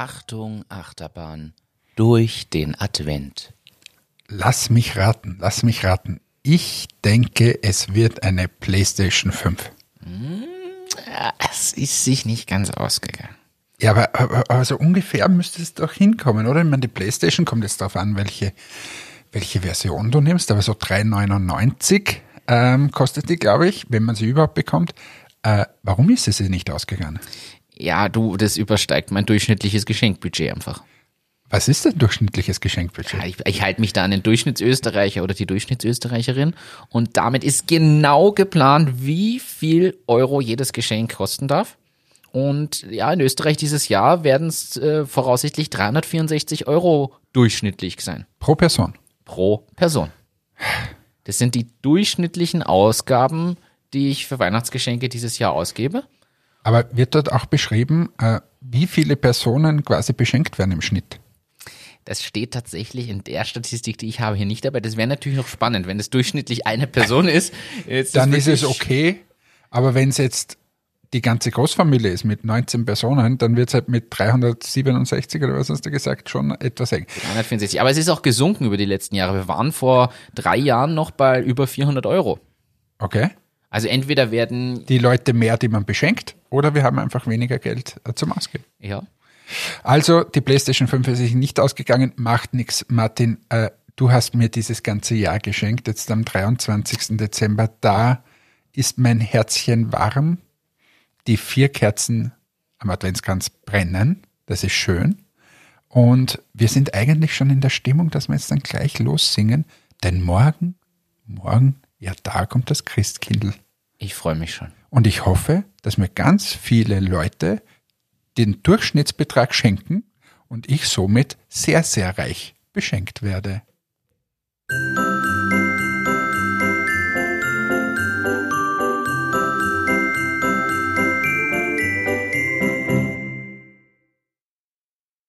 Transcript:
Achtung, Achterbahn. Durch den Advent. Lass mich raten, lass mich raten. Ich denke, es wird eine PlayStation 5. Es ist sich nicht ganz ausgegangen. Ja, aber, aber also ungefähr müsste es doch hinkommen, oder? Ich meine, die PlayStation kommt jetzt darauf an, welche, welche Version du nimmst, aber so 3,99 ähm, kostet die, glaube ich, wenn man sie überhaupt bekommt. Äh, warum ist es nicht ausgegangen? Ja, du, das übersteigt mein durchschnittliches Geschenkbudget einfach. Was ist denn durchschnittliches Geschenkbudget? Ja, ich, ich halte mich da an den Durchschnittsösterreicher oder die Durchschnittsösterreicherin und damit ist genau geplant, wie viel Euro jedes Geschenk kosten darf. Und ja, in Österreich dieses Jahr werden es äh, voraussichtlich 364 Euro durchschnittlich sein. Pro Person. Pro Person. Das sind die durchschnittlichen Ausgaben, die ich für Weihnachtsgeschenke dieses Jahr ausgebe. Aber wird dort auch beschrieben, äh, wie viele Personen quasi beschenkt werden im Schnitt? Das steht tatsächlich in der Statistik, die ich habe, hier nicht dabei. Das wäre natürlich noch spannend, wenn es durchschnittlich eine Person ist. Jetzt Dann ist es okay, aber wenn es jetzt die ganze Großfamilie ist mit 19 Personen, dann wird es halt mit 367 oder was hast du gesagt, schon etwas eng. 364. Aber es ist auch gesunken über die letzten Jahre. Wir waren vor drei Jahren noch bei über 400 Euro. Okay? Also entweder werden, Die Leute mehr, die man beschenkt, oder wir haben einfach weniger Geld äh, zum Ausgeben. ja, Also, die PlayStation 5 ist sich nicht ausgegangen, macht nichts. Martin, äh, du hast mir dieses ganze Jahr geschenkt, jetzt am 23. Dezember. Da ist mein Herzchen warm. Die vier Kerzen am Adventskranz brennen. Das ist schön. Und wir sind eigentlich schon in der Stimmung, dass wir jetzt dann gleich lossingen. Denn morgen, morgen, ja, da kommt das Christkindl. Ich freue mich schon. Und ich hoffe, dass mir ganz viele Leute den Durchschnittsbetrag schenken und ich somit sehr, sehr reich beschenkt werde.